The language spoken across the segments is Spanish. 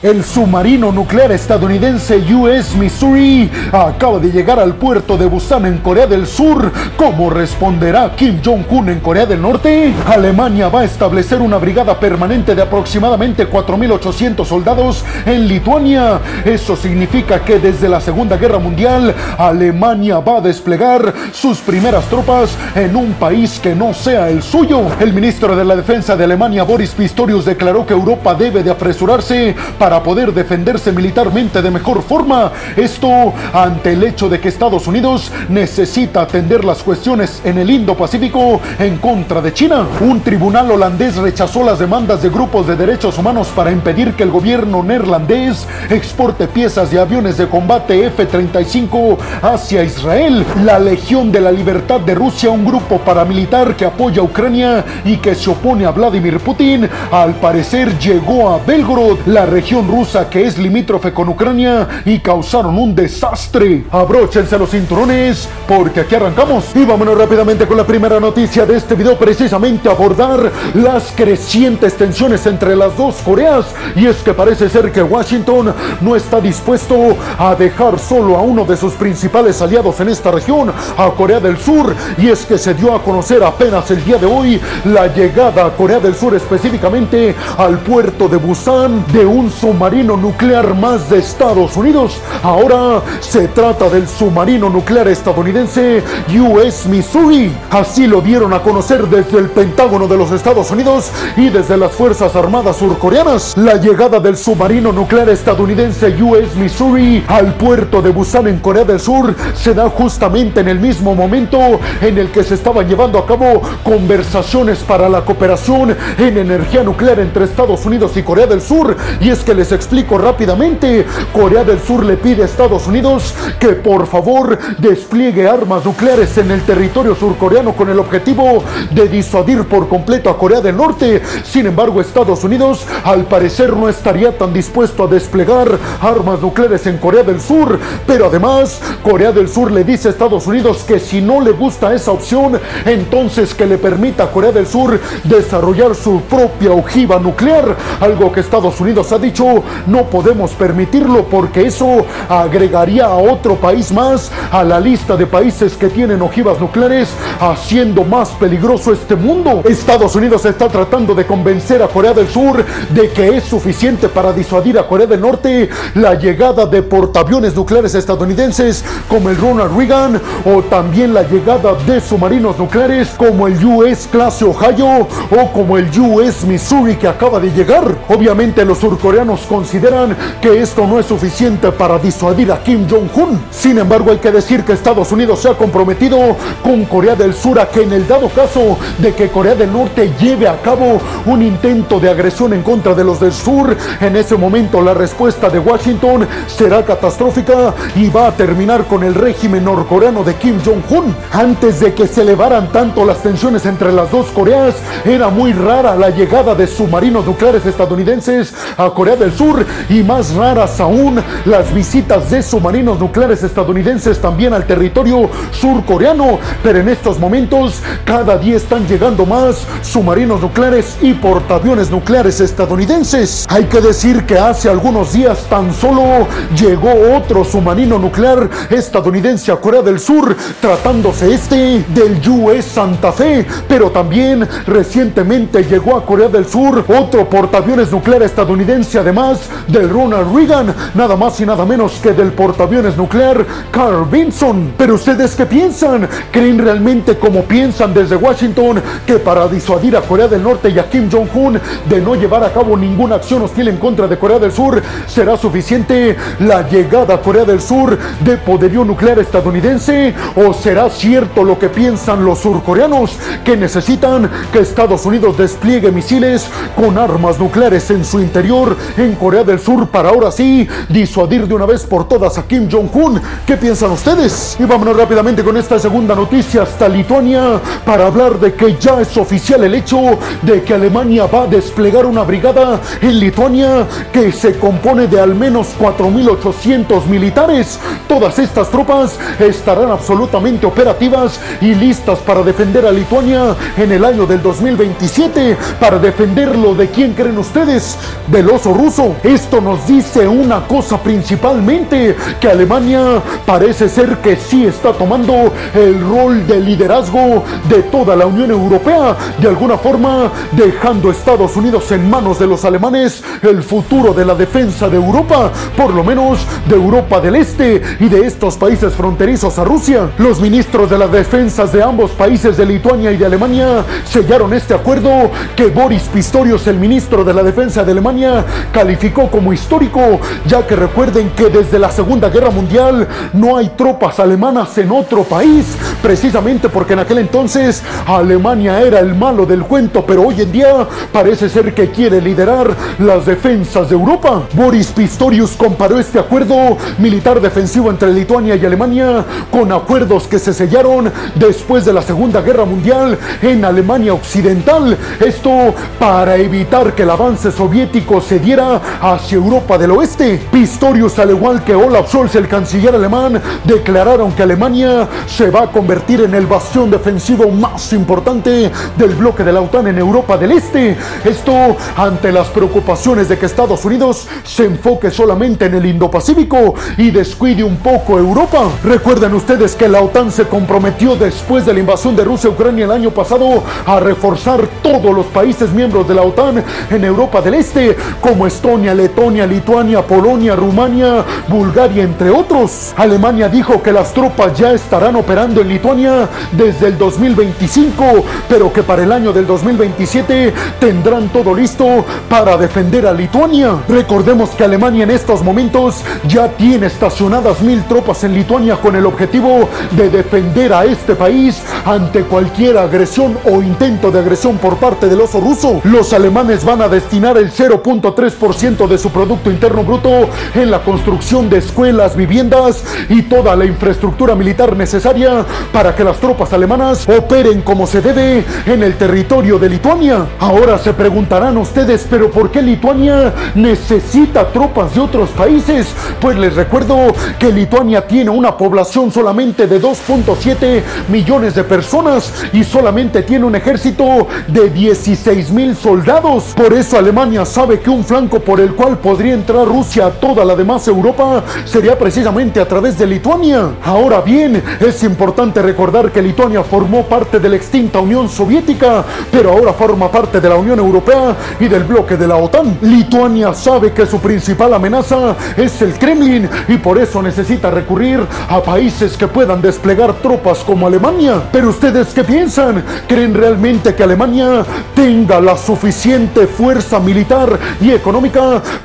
El submarino nuclear estadounidense US Missouri acaba de llegar al puerto de Busan en Corea del Sur. ¿Cómo responderá Kim Jong-un en Corea del Norte? Alemania va a establecer una brigada permanente de aproximadamente 4.800 soldados en Lituania. Eso significa que desde la Segunda Guerra Mundial, Alemania va a desplegar sus primeras tropas en un país que no sea el suyo. El ministro de la Defensa de Alemania, Boris Pistorius, declaró que Europa debe de apresurarse para para poder defenderse militarmente de mejor forma. Esto ante el hecho de que Estados Unidos necesita atender las cuestiones en el Indo-Pacífico en contra de China. Un tribunal holandés rechazó las demandas de grupos de derechos humanos para impedir que el gobierno neerlandés exporte piezas de aviones de combate F-35 hacia Israel. La Legión de la Libertad de Rusia, un grupo paramilitar que apoya a Ucrania y que se opone a Vladimir Putin, al parecer llegó a Belgorod, la región rusa que es limítrofe con Ucrania y causaron un desastre. Abróchense los cinturones porque aquí arrancamos. Y vámonos rápidamente con la primera noticia de este video, precisamente abordar las crecientes tensiones entre las dos Coreas. Y es que parece ser que Washington no está dispuesto a dejar solo a uno de sus principales aliados en esta región, a Corea del Sur. Y es que se dio a conocer apenas el día de hoy la llegada a Corea del Sur específicamente al puerto de Busan de un submarino nuclear más de Estados Unidos. Ahora se trata del submarino nuclear estadounidense US Missouri. Así lo dieron a conocer desde el Pentágono de los Estados Unidos y desde las Fuerzas Armadas surcoreanas. La llegada del submarino nuclear estadounidense US Missouri al puerto de Busan en Corea del Sur se da justamente en el mismo momento en el que se estaban llevando a cabo conversaciones para la cooperación en energía nuclear entre Estados Unidos y Corea del Sur. Y es que les explico rápidamente. Corea del Sur le pide a Estados Unidos que por favor despliegue armas nucleares en el territorio surcoreano con el objetivo de disuadir por completo a Corea del Norte. Sin embargo, Estados Unidos al parecer no estaría tan dispuesto a desplegar armas nucleares en Corea del Sur. Pero además, Corea del Sur le dice a Estados Unidos que si no le gusta esa opción, entonces que le permita a Corea del Sur desarrollar su propia ojiva nuclear. Algo que Estados Unidos ha dicho no podemos permitirlo porque eso agregaría a otro país más a la lista de países que tienen ojivas nucleares, haciendo más peligroso este mundo. Estados Unidos está tratando de convencer a Corea del Sur de que es suficiente para disuadir a Corea del Norte la llegada de portaaviones nucleares estadounidenses como el Ronald Reagan o también la llegada de submarinos nucleares como el US Clase Ohio o como el US Missouri que acaba de llegar. Obviamente los surcoreanos consideran que esto no es suficiente para disuadir a Kim Jong-un. Sin embargo, hay que decir que Estados Unidos se ha comprometido con Corea del Sur a que en el dado caso de que Corea del Norte lleve a cabo un intento de agresión en contra de los del sur, en ese momento la respuesta de Washington será catastrófica y va a terminar con el régimen norcoreano de Kim Jong-un. Antes de que se elevaran tanto las tensiones entre las dos Coreas, era muy rara la llegada de submarinos nucleares estadounidenses a Corea del Sur y más raras aún las visitas de submarinos nucleares estadounidenses también al territorio surcoreano. Pero en estos momentos cada día están llegando más submarinos nucleares y portaaviones nucleares estadounidenses. Hay que decir que hace algunos días tan solo llegó otro submarino nuclear estadounidense a Corea del Sur, tratándose este del US Santa Fe. Pero también recientemente llegó a Corea del Sur otro portaaviones nuclear estadounidense además del Ronald Reagan, nada más y nada menos que del portaaviones nuclear Carl Vinson. Pero ustedes qué piensan? ¿Creen realmente como piensan desde Washington que para disuadir a Corea del Norte y a Kim Jong-un de no llevar a cabo ninguna acción hostil en contra de Corea del Sur será suficiente la llegada a Corea del Sur de poderío nuclear estadounidense? ¿O será cierto lo que piensan los surcoreanos que necesitan que Estados Unidos despliegue misiles con armas nucleares en su interior en Corea del Sur para ahora sí disuadir de una vez por todas a Kim Jong-un. ¿Qué piensan ustedes? Y vámonos rápidamente con esta segunda noticia hasta Lituania para hablar de que ya es oficial el hecho de que Alemania va a desplegar una brigada en Lituania que se compone de al menos 4.800 militares. Todas estas tropas estarán absolutamente operativas y listas para defender a Lituania en el año del 2027. Para defenderlo de quién creen ustedes? Del oso ruso Esto nos dice una cosa principalmente, que Alemania parece ser que sí está tomando el rol de liderazgo de toda la Unión Europea, de alguna forma dejando Estados Unidos en manos de los alemanes el futuro de la defensa de Europa, por lo menos de Europa del Este y de estos países fronterizos a Rusia. Los ministros de las defensas de ambos países de Lituania y de Alemania sellaron este acuerdo que Boris Pistorius, el ministro de la defensa de Alemania, calificó como histórico, ya que recuerden que desde la Segunda Guerra Mundial no hay tropas alemanas en otro país, precisamente porque en aquel entonces Alemania era el malo del cuento, pero hoy en día parece ser que quiere liderar las defensas de Europa. Boris Pistorius comparó este acuerdo militar defensivo entre Lituania y Alemania con acuerdos que se sellaron después de la Segunda Guerra Mundial en Alemania Occidental. Esto para evitar que el avance soviético se diera hacia Europa del Oeste. Pistorius, al igual que Olaf Scholz, el canciller alemán, declararon que Alemania se va a convertir en el bastión defensivo más importante del bloque de la OTAN en Europa del Este. Esto ante las preocupaciones de que Estados Unidos se enfoque solamente en el Indo-Pacífico y descuide un poco Europa. Recuerden ustedes que la OTAN se comprometió después de la invasión de Rusia a Ucrania el año pasado a reforzar todos los países miembros de la OTAN en Europa del Este, como Estonia, Letonia, Lituania, Polonia, Rumania, Bulgaria, entre otros. Alemania dijo que las tropas ya estarán operando en Lituania desde el 2025, pero que para el año del 2027 tendrán todo listo para defender a Lituania. Recordemos que Alemania en estos momentos ya tiene estacionadas mil tropas en Lituania con el objetivo de defender a este país ante cualquier agresión o intento de agresión por parte del oso ruso. Los alemanes van a destinar el 0.3% de su Producto Interno Bruto en la construcción de escuelas, viviendas y toda la infraestructura militar necesaria para que las tropas alemanas operen como se debe en el territorio de Lituania. Ahora se preguntarán ustedes, pero ¿por qué Lituania necesita tropas de otros países? Pues les recuerdo que Lituania tiene una población solamente de 2.7 millones de personas y solamente tiene un ejército de 16 mil soldados. Por eso Alemania sabe que un flanco por el cual podría entrar Rusia a toda la demás Europa sería precisamente a través de Lituania. Ahora bien, es importante recordar que Lituania formó parte de la extinta Unión Soviética, pero ahora forma parte de la Unión Europea y del bloque de la OTAN. Lituania sabe que su principal amenaza es el Kremlin y por eso necesita recurrir a países que puedan desplegar tropas como Alemania. Pero ustedes qué piensan? ¿Creen realmente que Alemania tenga la suficiente fuerza militar y económica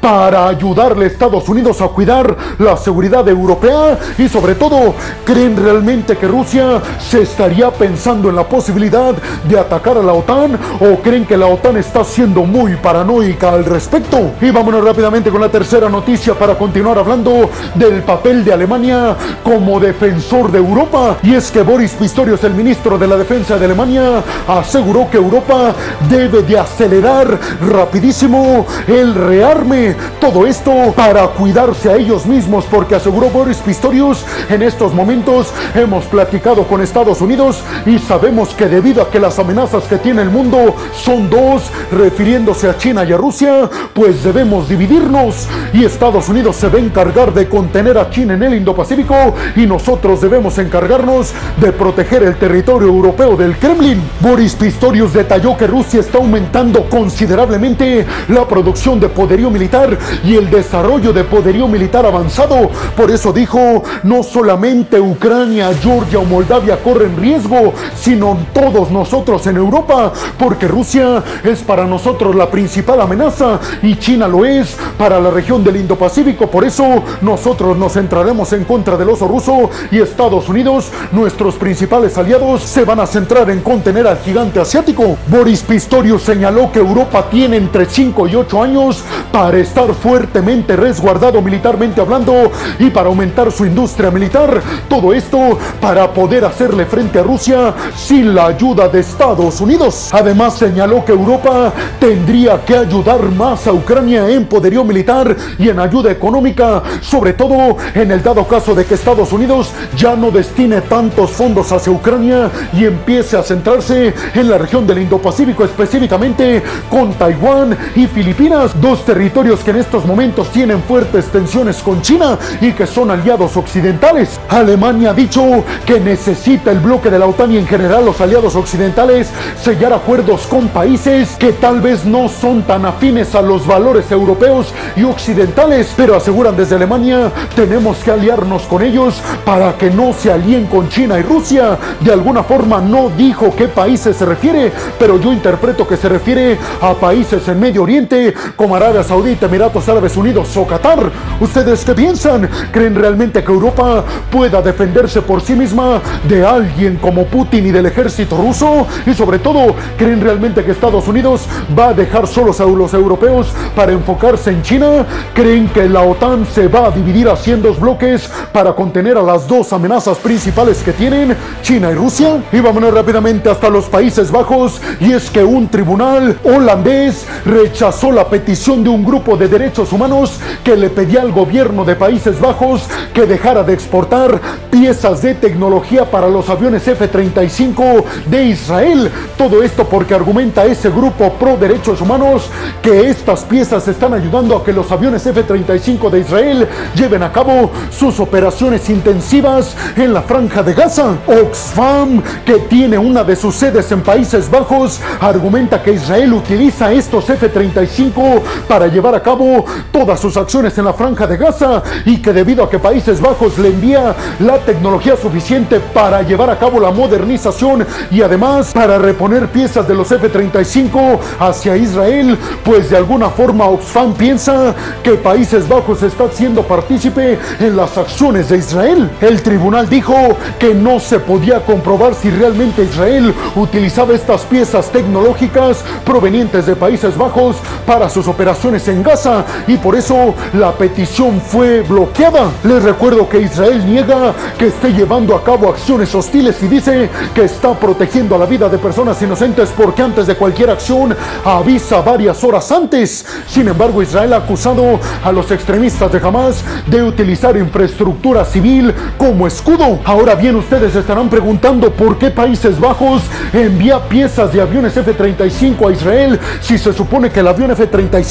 para ayudarle a Estados Unidos a cuidar la seguridad europea? Y sobre todo, ¿creen realmente que Rusia se estaría pensando en la posibilidad de atacar a la OTAN o creen que la OTAN está siendo muy paranoica al respecto? Y vámonos rápidamente con la tercera noticia para continuar hablando del papel de Alemania como defensor de Europa. Y es que Boris Pistorius, el ministro de la Defensa de Alemania, aseguró que Europa debe de acelerar rapidísimo el rearme. Todo esto para cuidarse a ellos mismos, porque aseguró Boris Pistorius, en estos momentos hemos platicado con Estados Unidos y sabemos que debido a que las amenazas que tiene el mundo son dos, refiriéndose a China y a Rusia, pues debemos dividirnos y Estados Unidos se va a encargar de contener a China en el Indo-Pacífico y nosotros debemos encargarnos de proteger el territorio europeo del Kremlin. Boris Pistorius detalló que Rusia está aumentando considerablemente la producción de poderío militar y el desarrollo de poderío militar avanzado. Por eso dijo, no solamente Ucrania, Georgia o Moldavia corren riesgo, sino todos nosotros en Europa, porque Rusia es para nosotros la principal amenaza y China lo es para la región del Indo-Pacífico. Por eso nosotros nos centraremos en contra del oso ruso y Estados Unidos, nuestros principales aliados, se van a centrar en contener al gigante asiático. Boris Pistorius señaló que Europa tiene entre 5 y 8 años para estar fuertemente resguardado militarmente hablando y para aumentar su industria militar. Todo esto para poder hacerle frente a Rusia sin la ayuda de Estados Unidos. Además señaló que Europa tendría que ayudar más a Ucrania en poderío militar y en ayuda económica, sobre todo en el dado caso de que Estados Unidos ya no destine tantos fondos hacia Ucrania y empiece a centrarse en la región del Indo-Pacífico, específicamente con Taiwán y Filipinas, dos territorios que en estos momentos tienen fuertes tensiones con China y que son aliados occidentales. Alemania ha dicho que necesita el bloque de la OTAN y en general los aliados occidentales sellar acuerdos con países que tal vez no son tan afines a los valores europeos y occidentales, pero aseguran desde Alemania tenemos que aliarnos con ellos para que no se alíen con China y Rusia. De alguna forma no dijo qué países se refiere, pero yo interpreto que se refiere a países en Medio Oriente como Arabia Saudita, Emiratos Árabes Unidos o Qatar. ¿Ustedes qué piensan? ¿Creen realmente que Europa pueda defenderse por sí misma de alguien como Putin y del ejército ruso? Y sobre todo, ¿creen realmente que Estados Unidos va a dejar solos a los europeos para enfocarse en China? ¿Creen que la OTAN se va a dividir así en dos bloques para contener a las dos amenazas principales que tienen, China y Rusia? Y vámonos rápidamente hasta los Países Bajos y es que un tribunal holandés rechazó la petición de un grupo de derechos humanos que le pedía al gobierno de Países Bajos que dejara de exportar piezas de tecnología para los aviones F-35 de Israel. Todo esto porque argumenta ese grupo pro derechos humanos que estas piezas están ayudando a que los aviones F-35 de Israel lleven a cabo sus operaciones intensivas en la franja de Gaza. Oxfam, que tiene una de sus sedes en Países Bajos, argumenta que Israel utiliza estos F-35 para llevar a cabo todas sus acciones en la franja de Gaza y que debido a que Países Bajos le envía la tecnología suficiente para llevar a cabo la modernización y además para reponer piezas de los F-35 hacia Israel, pues de alguna forma Oxfam piensa que Países Bajos está siendo partícipe en las acciones de Israel. El tribunal dijo que no se podía comprobar si realmente Israel utilizaba estas piezas tecnológicas provenientes de Países Bajos para sus operaciones en Gaza y por eso la petición fue bloqueada. Les recuerdo que Israel niega que esté llevando a cabo acciones hostiles y dice que está protegiendo a la vida de personas inocentes porque antes de cualquier acción avisa varias horas antes. Sin embargo, Israel ha acusado a los extremistas de Hamas de utilizar infraestructura civil como escudo. Ahora bien, ustedes estarán preguntando por qué Países Bajos envía piezas de aviones F-35 a Israel si se supone que el avión F-35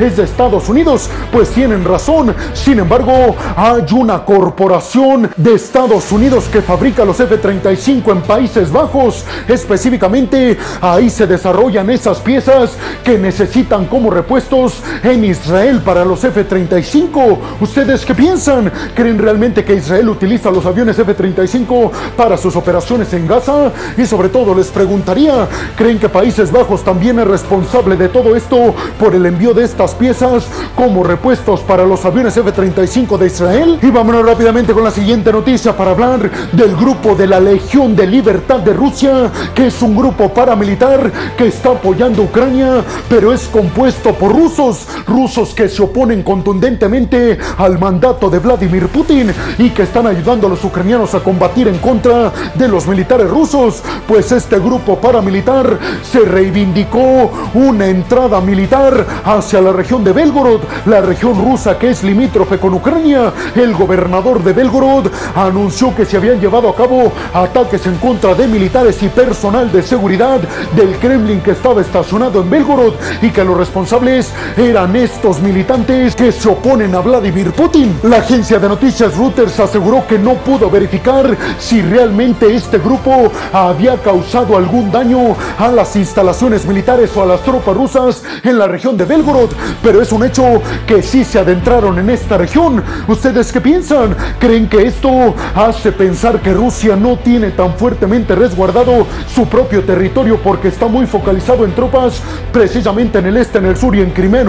es de Estados Unidos. Pues tienen razón. Sin embargo, hay una corporación de Estados Unidos que fabrica los F-35 en Países Bajos. Específicamente, ahí se desarrollan esas piezas que necesitan como repuestos en Israel para los F-35. ¿Ustedes qué piensan? ¿Creen realmente que Israel utiliza los aviones F-35 para sus operaciones en Gaza? Y sobre todo les preguntaría, ¿creen que Países Bajos también es responsable de todo esto por el envío de estas piezas como repuestos para los aviones F-35 de Israel? Y vámonos rápidamente con la siguiente noticia para hablar del grupo de la Legión de Libertad de Rusia, que es un grupo paramilitar que está apoyando Ucrania, pero es compuesto por rusos, rusos que se oponen contundentemente al mandato de Vladimir Putin y que están ayudando a los ucranianos a combatir en contra de los militares rusos, pues este grupo paramilitar se reivindicó una entrada militar hacia la región de Belgorod, la región rusa que es limítrofe con Ucrania. El gobernador de Belgorod anunció que se habían llevado a cabo ataques en contra de militares y personal de seguridad del Kremlin que estaba estacionado en Belgorod y que los responsables eran estos militantes que se oponen a Vladimir Putin. La agencia de noticias Reuters aseguró que no pudo verificar si realmente este grupo había causado algún daño a las instalaciones militares o a las tropas rusas en la región de Belgorod, pero es un hecho que sí se adentraron en esta región. ¿Ustedes qué piensan? ¿Creen que esto hace pensar que Rusia no tiene tan fuertemente resguardado su propio territorio porque está muy focalizado en tropas precisamente en el este, en el sur y en Crimea, en